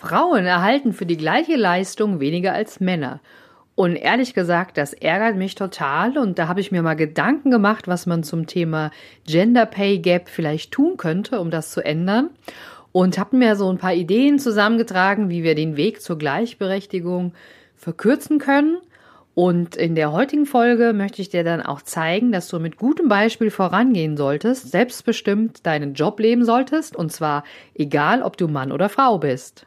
Frauen erhalten für die gleiche Leistung weniger als Männer. Und ehrlich gesagt, das ärgert mich total. Und da habe ich mir mal Gedanken gemacht, was man zum Thema Gender Pay Gap vielleicht tun könnte, um das zu ändern. Und habe mir so ein paar Ideen zusammengetragen, wie wir den Weg zur Gleichberechtigung verkürzen können. Und in der heutigen Folge möchte ich dir dann auch zeigen, dass du mit gutem Beispiel vorangehen solltest, selbstbestimmt deinen Job leben solltest, und zwar egal, ob du Mann oder Frau bist.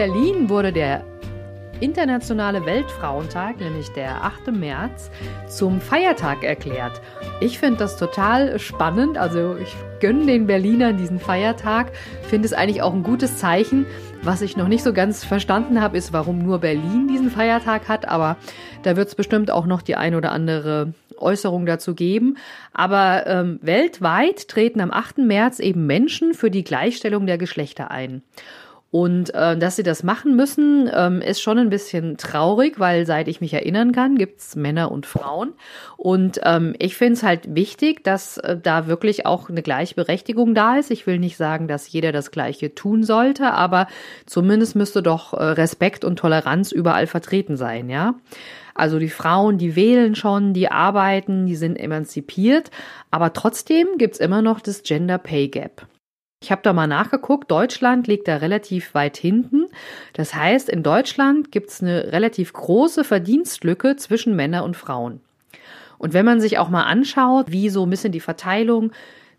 Berlin wurde der Internationale Weltfrauentag, nämlich der 8. März, zum Feiertag erklärt. Ich finde das total spannend. Also ich gönne den Berlinern diesen Feiertag. Finde es eigentlich auch ein gutes Zeichen. Was ich noch nicht so ganz verstanden habe, ist, warum nur Berlin diesen Feiertag hat. Aber da wird es bestimmt auch noch die ein oder andere Äußerung dazu geben. Aber ähm, weltweit treten am 8. März eben Menschen für die Gleichstellung der Geschlechter ein. Und äh, dass sie das machen müssen, ähm, ist schon ein bisschen traurig, weil seit ich mich erinnern kann, gibt's Männer und Frauen. Und ähm, ich finde es halt wichtig, dass äh, da wirklich auch eine Gleichberechtigung da ist. Ich will nicht sagen, dass jeder das Gleiche tun sollte, aber zumindest müsste doch äh, Respekt und Toleranz überall vertreten sein, ja. Also die Frauen, die wählen schon, die arbeiten, die sind emanzipiert, aber trotzdem gibt's immer noch das Gender Pay Gap. Ich habe da mal nachgeguckt, Deutschland liegt da relativ weit hinten. Das heißt, in Deutschland gibt es eine relativ große Verdienstlücke zwischen Männern und Frauen. Und wenn man sich auch mal anschaut, wie so ein bisschen die Verteilung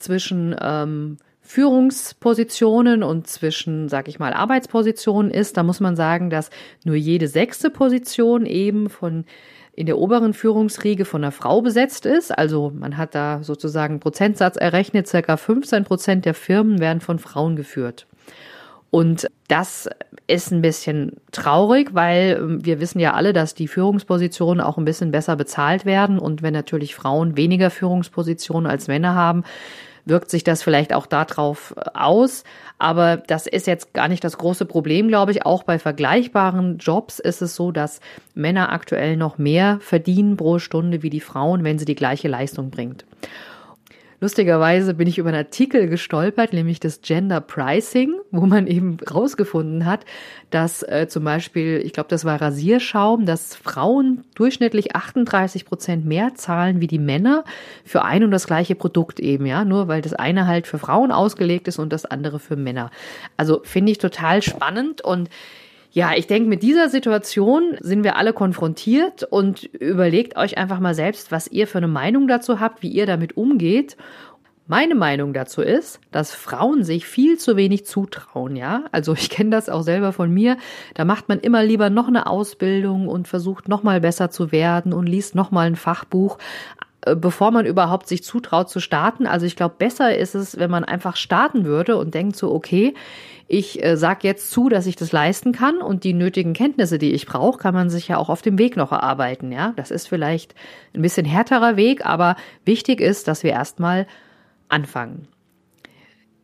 zwischen ähm, Führungspositionen und zwischen, sag ich mal, Arbeitspositionen ist, da muss man sagen, dass nur jede sechste Position eben von in der oberen Führungsriege von einer Frau besetzt ist. Also man hat da sozusagen einen Prozentsatz errechnet, circa 15 Prozent der Firmen werden von Frauen geführt. Und das ist ein bisschen traurig, weil ähm, wir wissen ja alle, dass die Führungspositionen auch ein bisschen besser bezahlt werden. Und wenn natürlich Frauen weniger Führungspositionen als Männer haben, wirkt sich das vielleicht auch darauf äh, aus. Aber das ist jetzt gar nicht das große Problem, glaube ich. Auch bei vergleichbaren Jobs ist es so, dass Männer aktuell noch mehr verdienen pro Stunde wie die Frauen, wenn sie die gleiche Leistung bringt. Lustigerweise bin ich über einen Artikel gestolpert, nämlich das Gender Pricing, wo man eben rausgefunden hat, dass äh, zum Beispiel, ich glaube, das war Rasierschaum, dass Frauen durchschnittlich 38 Prozent mehr zahlen wie die Männer für ein und das gleiche Produkt eben, ja, nur weil das eine halt für Frauen ausgelegt ist und das andere für Männer. Also finde ich total spannend und ja, ich denke, mit dieser Situation sind wir alle konfrontiert und überlegt euch einfach mal selbst, was ihr für eine Meinung dazu habt, wie ihr damit umgeht. Meine Meinung dazu ist, dass Frauen sich viel zu wenig zutrauen, ja. Also ich kenne das auch selber von mir. Da macht man immer lieber noch eine Ausbildung und versucht noch mal besser zu werden und liest noch mal ein Fachbuch, bevor man überhaupt sich zutraut zu starten. Also ich glaube, besser ist es, wenn man einfach starten würde und denkt so, okay, ich äh, sage jetzt zu, dass ich das leisten kann und die nötigen Kenntnisse, die ich brauche, kann man sich ja auch auf dem Weg noch erarbeiten. Ja, das ist vielleicht ein bisschen härterer Weg, aber wichtig ist, dass wir erstmal anfangen.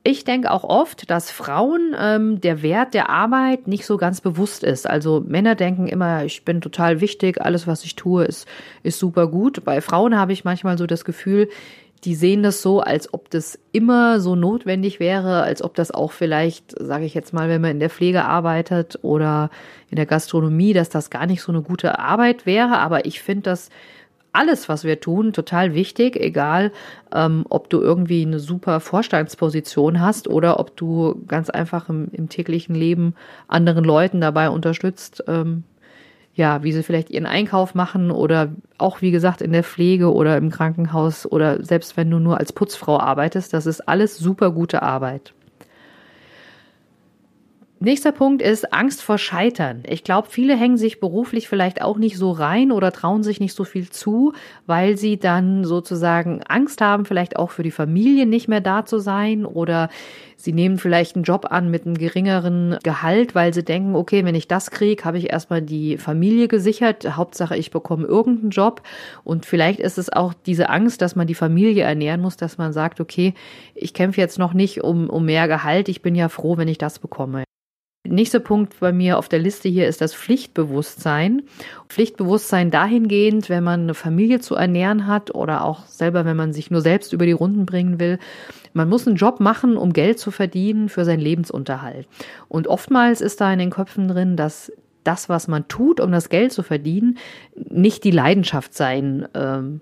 Ich denke auch oft, dass Frauen ähm, der Wert der Arbeit nicht so ganz bewusst ist. Also Männer denken immer, ich bin total wichtig, alles, was ich tue, ist, ist super gut. Bei Frauen habe ich manchmal so das Gefühl, die sehen das so, als ob das immer so notwendig wäre, als ob das auch vielleicht, sage ich jetzt mal, wenn man in der Pflege arbeitet oder in der Gastronomie, dass das gar nicht so eine gute Arbeit wäre. Aber ich finde das alles, was wir tun, total wichtig, egal ähm, ob du irgendwie eine super Vorstandsposition hast oder ob du ganz einfach im, im täglichen Leben anderen Leuten dabei unterstützt, ähm, ja, wie sie vielleicht ihren Einkauf machen oder auch, wie gesagt, in der Pflege oder im Krankenhaus oder selbst wenn du nur als Putzfrau arbeitest, das ist alles super gute Arbeit. Nächster Punkt ist Angst vor Scheitern. Ich glaube, viele hängen sich beruflich vielleicht auch nicht so rein oder trauen sich nicht so viel zu, weil sie dann sozusagen Angst haben, vielleicht auch für die Familie nicht mehr da zu sein oder sie nehmen vielleicht einen Job an mit einem geringeren Gehalt, weil sie denken, okay, wenn ich das kriege, habe ich erstmal die Familie gesichert. Hauptsache, ich bekomme irgendeinen Job. Und vielleicht ist es auch diese Angst, dass man die Familie ernähren muss, dass man sagt, okay, ich kämpfe jetzt noch nicht um, um mehr Gehalt. Ich bin ja froh, wenn ich das bekomme. Nächster Punkt bei mir auf der Liste hier ist das Pflichtbewusstsein. Pflichtbewusstsein dahingehend, wenn man eine Familie zu ernähren hat oder auch selber, wenn man sich nur selbst über die Runden bringen will. Man muss einen Job machen, um Geld zu verdienen für seinen Lebensunterhalt. Und oftmals ist da in den Köpfen drin, dass das, was man tut, um das Geld zu verdienen, nicht die Leidenschaft sein ähm,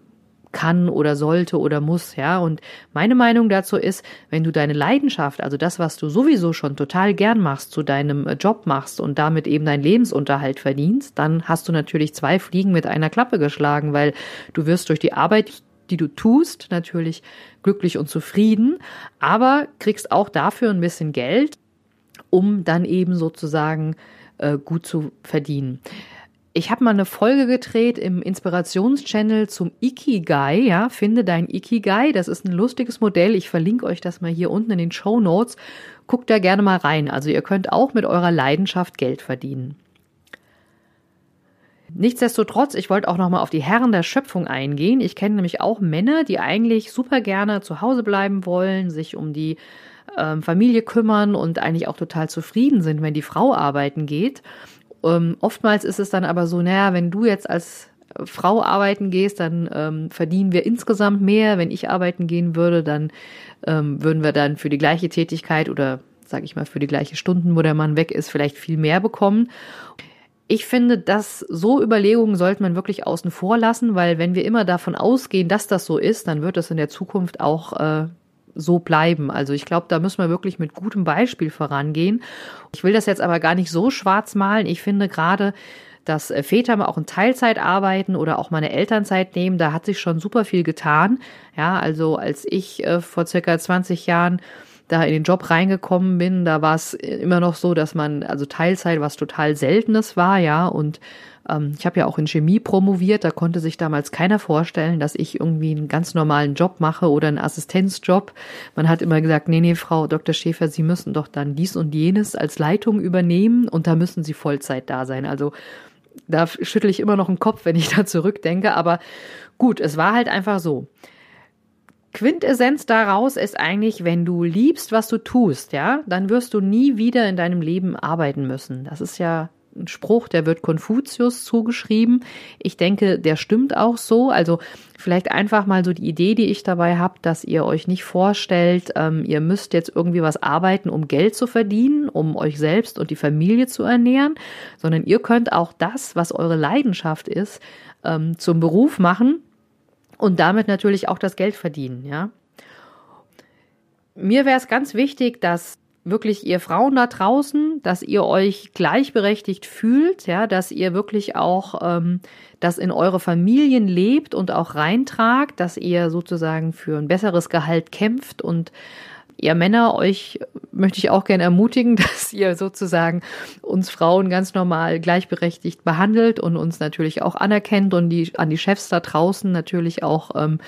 kann oder sollte oder muss, ja. Und meine Meinung dazu ist, wenn du deine Leidenschaft, also das, was du sowieso schon total gern machst, zu deinem äh, Job machst und damit eben deinen Lebensunterhalt verdienst, dann hast du natürlich zwei Fliegen mit einer Klappe geschlagen, weil du wirst durch die Arbeit die du tust, natürlich glücklich und zufrieden, aber kriegst auch dafür ein bisschen Geld, um dann eben sozusagen äh, gut zu verdienen. Ich habe mal eine Folge gedreht im Inspirationschannel zum Ikigai, ja, finde dein Ikigai, das ist ein lustiges Modell, ich verlinke euch das mal hier unten in den Show Notes. Guckt da gerne mal rein, also ihr könnt auch mit eurer Leidenschaft Geld verdienen. Nichtsdestotrotz, ich wollte auch noch mal auf die Herren der Schöpfung eingehen. Ich kenne nämlich auch Männer, die eigentlich super gerne zu Hause bleiben wollen, sich um die ähm, Familie kümmern und eigentlich auch total zufrieden sind, wenn die Frau arbeiten geht. Ähm, oftmals ist es dann aber so, naja, wenn du jetzt als Frau arbeiten gehst, dann ähm, verdienen wir insgesamt mehr. Wenn ich arbeiten gehen würde, dann ähm, würden wir dann für die gleiche Tätigkeit oder sage ich mal für die gleiche Stunden, wo der Mann weg ist, vielleicht viel mehr bekommen. Ich finde, dass so Überlegungen sollte man wirklich außen vor lassen, weil wenn wir immer davon ausgehen, dass das so ist, dann wird es in der Zukunft auch äh, so bleiben. Also ich glaube, da müssen wir wirklich mit gutem Beispiel vorangehen. Ich will das jetzt aber gar nicht so schwarz malen. Ich finde gerade, dass äh, Väter mal auch in Teilzeit arbeiten oder auch mal eine Elternzeit nehmen, da hat sich schon super viel getan. Ja, also als ich äh, vor circa 20 Jahren da in den Job reingekommen bin, da war es immer noch so, dass man, also Teilzeit was total Seltenes war, ja, und ähm, ich habe ja auch in Chemie promoviert, da konnte sich damals keiner vorstellen, dass ich irgendwie einen ganz normalen Job mache oder einen Assistenzjob. Man hat immer gesagt, nee, nee, Frau Dr. Schäfer, Sie müssen doch dann dies und jenes als Leitung übernehmen und da müssen Sie Vollzeit da sein. Also da schüttle ich immer noch den Kopf, wenn ich da zurückdenke, aber gut, es war halt einfach so. Quintessenz daraus ist eigentlich, wenn du liebst, was du tust, ja, dann wirst du nie wieder in deinem Leben arbeiten müssen. Das ist ja ein Spruch, der wird Konfuzius zugeschrieben. Ich denke, der stimmt auch so. Also vielleicht einfach mal so die Idee, die ich dabei habe, dass ihr euch nicht vorstellt, ähm, ihr müsst jetzt irgendwie was arbeiten, um Geld zu verdienen, um euch selbst und die Familie zu ernähren, sondern ihr könnt auch das, was eure Leidenschaft ist, ähm, zum Beruf machen und damit natürlich auch das Geld verdienen, ja. Mir wäre es ganz wichtig, dass wirklich ihr Frauen da draußen, dass ihr euch gleichberechtigt fühlt, ja, dass ihr wirklich auch ähm, das in eure Familien lebt und auch reintragt, dass ihr sozusagen für ein besseres Gehalt kämpft und ihr Männer, euch möchte ich auch gerne ermutigen, dass ihr sozusagen uns Frauen ganz normal gleichberechtigt behandelt und uns natürlich auch anerkennt und die an die Chefs da draußen natürlich auch ähm,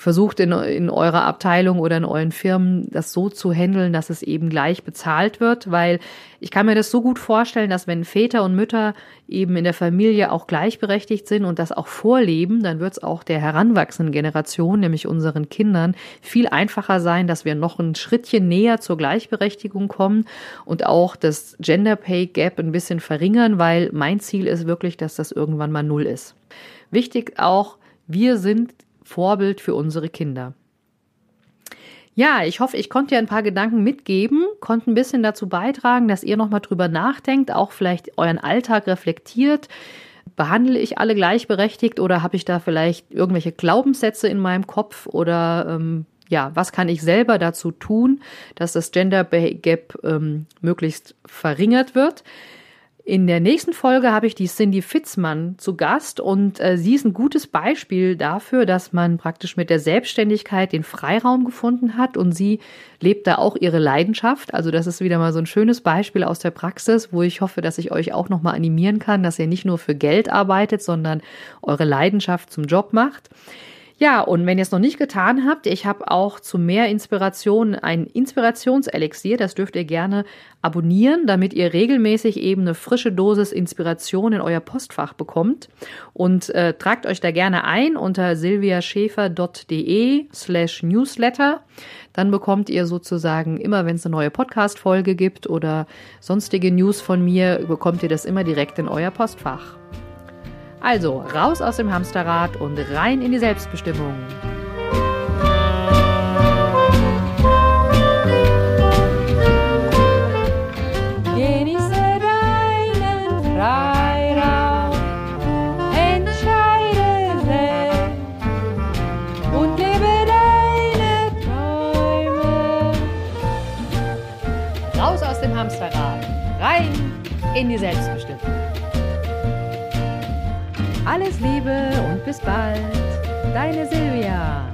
versucht in, in eurer Abteilung oder in euren Firmen das so zu handeln, dass es eben gleich bezahlt wird, weil ich kann mir das so gut vorstellen, dass wenn Väter und Mütter eben in der Familie auch gleichberechtigt sind und das auch vorleben, dann wird es auch der heranwachsenden Generation, nämlich unseren Kindern, viel einfacher sein, dass wir noch ein Schrittchen näher zur Gleichberechtigung kommen und auch das Gender Pay Gap ein bisschen verringern, weil mein Ziel ist wirklich, dass das irgendwann mal null ist. Wichtig auch, wir sind Vorbild für unsere Kinder. Ja, ich hoffe, ich konnte dir ein paar Gedanken mitgeben, konnte ein bisschen dazu beitragen, dass ihr nochmal drüber nachdenkt, auch vielleicht euren Alltag reflektiert. Behandle ich alle gleichberechtigt oder habe ich da vielleicht irgendwelche Glaubenssätze in meinem Kopf oder ähm, ja, was kann ich selber dazu tun, dass das Gender Gap ähm, möglichst verringert wird? In der nächsten Folge habe ich die Cindy Fitzmann zu Gast und äh, sie ist ein gutes Beispiel dafür, dass man praktisch mit der Selbstständigkeit den Freiraum gefunden hat und sie lebt da auch ihre Leidenschaft. Also das ist wieder mal so ein schönes Beispiel aus der Praxis, wo ich hoffe, dass ich euch auch nochmal animieren kann, dass ihr nicht nur für Geld arbeitet, sondern eure Leidenschaft zum Job macht. Ja, und wenn ihr es noch nicht getan habt, ich habe auch zu mehr Inspiration ein Inspirationselixier. Das dürft ihr gerne abonnieren, damit ihr regelmäßig eben eine frische Dosis Inspiration in euer Postfach bekommt. Und äh, tragt euch da gerne ein unter silviaschäfer.de slash newsletter. Dann bekommt ihr sozusagen immer, wenn es eine neue Podcast-Folge gibt oder sonstige News von mir, bekommt ihr das immer direkt in euer Postfach. Also raus aus dem Hamsterrad und rein in die Selbstbestimmung. Genieße deinen Freiraum, entscheide selbst und lebe deine Träume. Raus aus dem Hamsterrad, rein in die Selbstbestimmung. Alles Liebe und bis bald. Deine Silvia.